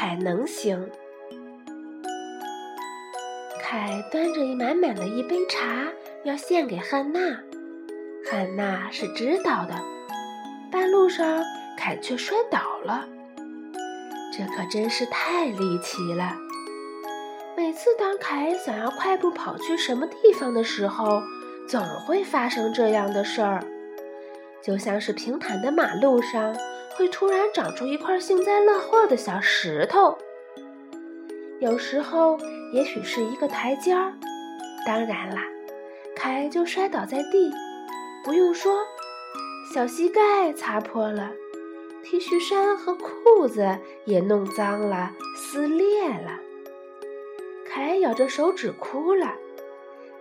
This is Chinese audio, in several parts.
凯能行。凯端着一满满的一杯茶要献给汉娜，汉娜是知道的。半路上，凯却摔倒了，这可真是太离奇了。每次当凯想要快步跑去什么地方的时候，总会发生这样的事儿，就像是平坦的马路上会突然长出一块幸灾乐祸的小石头。有时候，也许是一个台阶儿。当然啦，凯就摔倒在地。不用说，小膝盖擦破了，T 恤衫和裤子也弄脏了、撕裂了。凯咬着手指哭了。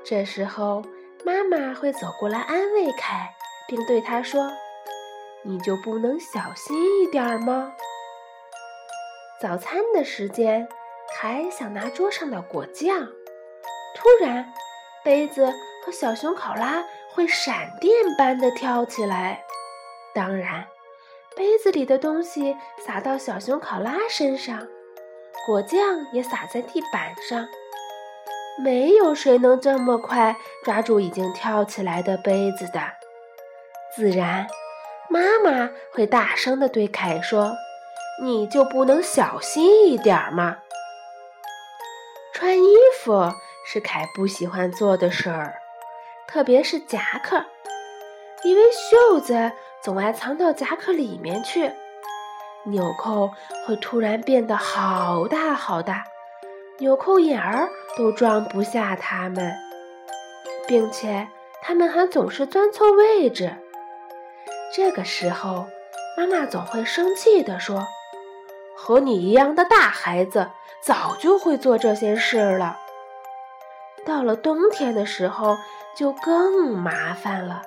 这时候，妈妈会走过来安慰凯，并对他说：“你就不能小心一点吗？”早餐的时间。凯想拿桌上的果酱，突然，杯子和小熊考拉会闪电般的跳起来。当然，杯子里的东西洒到小熊考拉身上，果酱也洒在地板上。没有谁能这么快抓住已经跳起来的杯子的。自然，妈妈会大声地对凯说：“你就不能小心一点吗？”穿衣服是凯不喜欢做的事儿，特别是夹克，因为袖子总爱藏到夹克里面去，纽扣会突然变得好大好大，纽扣眼儿都装不下它们，并且它们还总是钻错位置。这个时候，妈妈总会生气地说：“和你一样的大孩子。”早就会做这些事了。到了冬天的时候，就更麻烦了。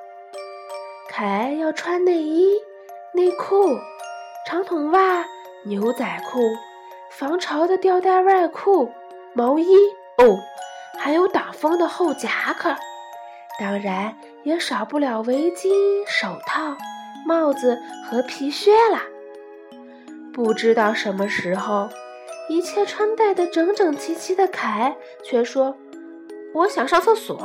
凯要穿内衣、内裤、长筒袜、牛仔裤、防潮的吊带外裤、毛衣哦，还有挡风的厚夹克，当然也少不了围巾、手套、帽子和皮靴啦。不知道什么时候。一切穿戴的整整齐齐的凯却说：“我想上厕所。”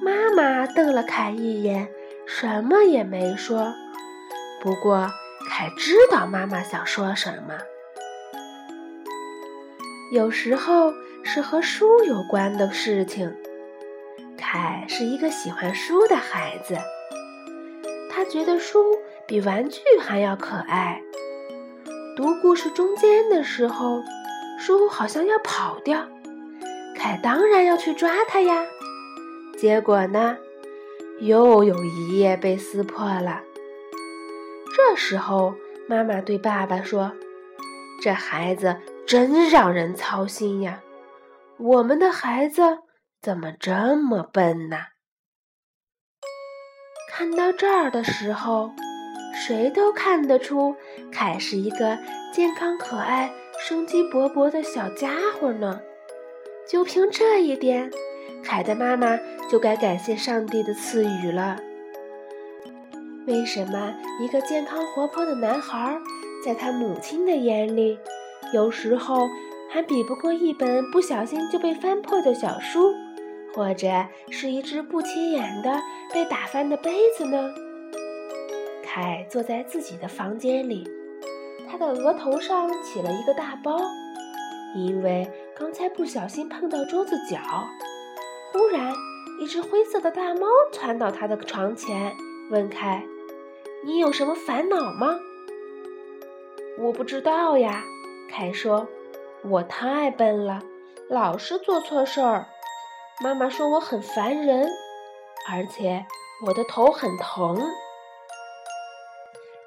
妈妈瞪了凯一眼，什么也没说。不过凯知道妈妈想说什么。有时候是和书有关的事情。凯是一个喜欢书的孩子，他觉得书比玩具还要可爱。读故事中间的时候，书好像要跑掉，凯当然要去抓它呀。结果呢，又有一页被撕破了。这时候，妈妈对爸爸说：“这孩子真让人操心呀，我们的孩子怎么这么笨呢？”看到这儿的时候。谁都看得出，凯是一个健康可爱、生机勃勃的小家伙呢。就凭这一点，凯的妈妈就该感谢上帝的赐予了。为什么一个健康活泼的男孩，在他母亲的眼里，有时候还比不过一本不小心就被翻破的小书，或者是一只不起眼的被打翻的杯子呢？凯坐在自己的房间里，他的额头上起了一个大包，因为刚才不小心碰到桌子角。忽然，一只灰色的大猫窜到他的床前，问凯：“你有什么烦恼吗？”“我不知道呀。”凯说，“我太笨了，老是做错事儿。妈妈说我很烦人，而且我的头很疼。”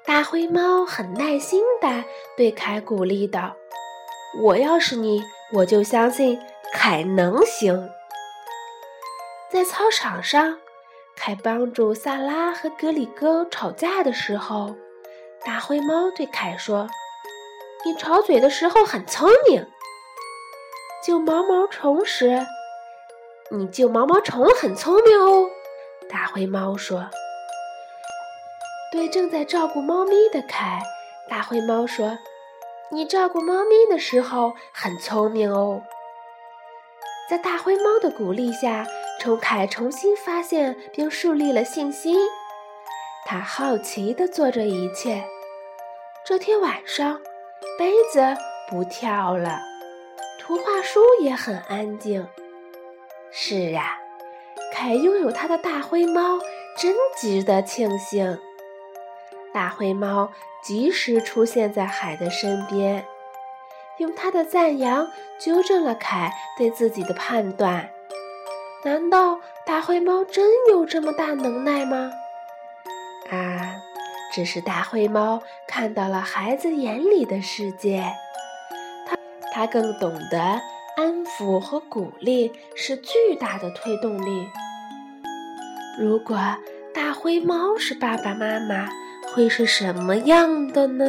大灰猫很耐心地对凯鼓励道：“我要是你，我就相信凯能行。”在操场上，凯帮助萨拉和格里戈吵架的时候，大灰猫对凯说：“你吵嘴的时候很聪明。”救毛毛虫时，你救毛毛虫很聪明哦。大灰猫说。对正在照顾猫咪的凯，大灰猫说：“你照顾猫咪的时候很聪明哦。”在大灰猫的鼓励下，冲凯重新发现并树立了信心。他好奇地做着一切。这天晚上，杯子不跳了，图画书也很安静。是啊，凯拥有他的大灰猫真值得庆幸。大灰猫及时出现在海的身边。用他的赞扬纠正了凯对自己的判断。难道大灰猫真有这么大能耐吗？啊，只是大灰猫看到了孩子眼里的世界。它，它更懂得安抚和鼓励是巨大的推动力。如果大灰猫是爸爸妈妈，会是什么样的呢？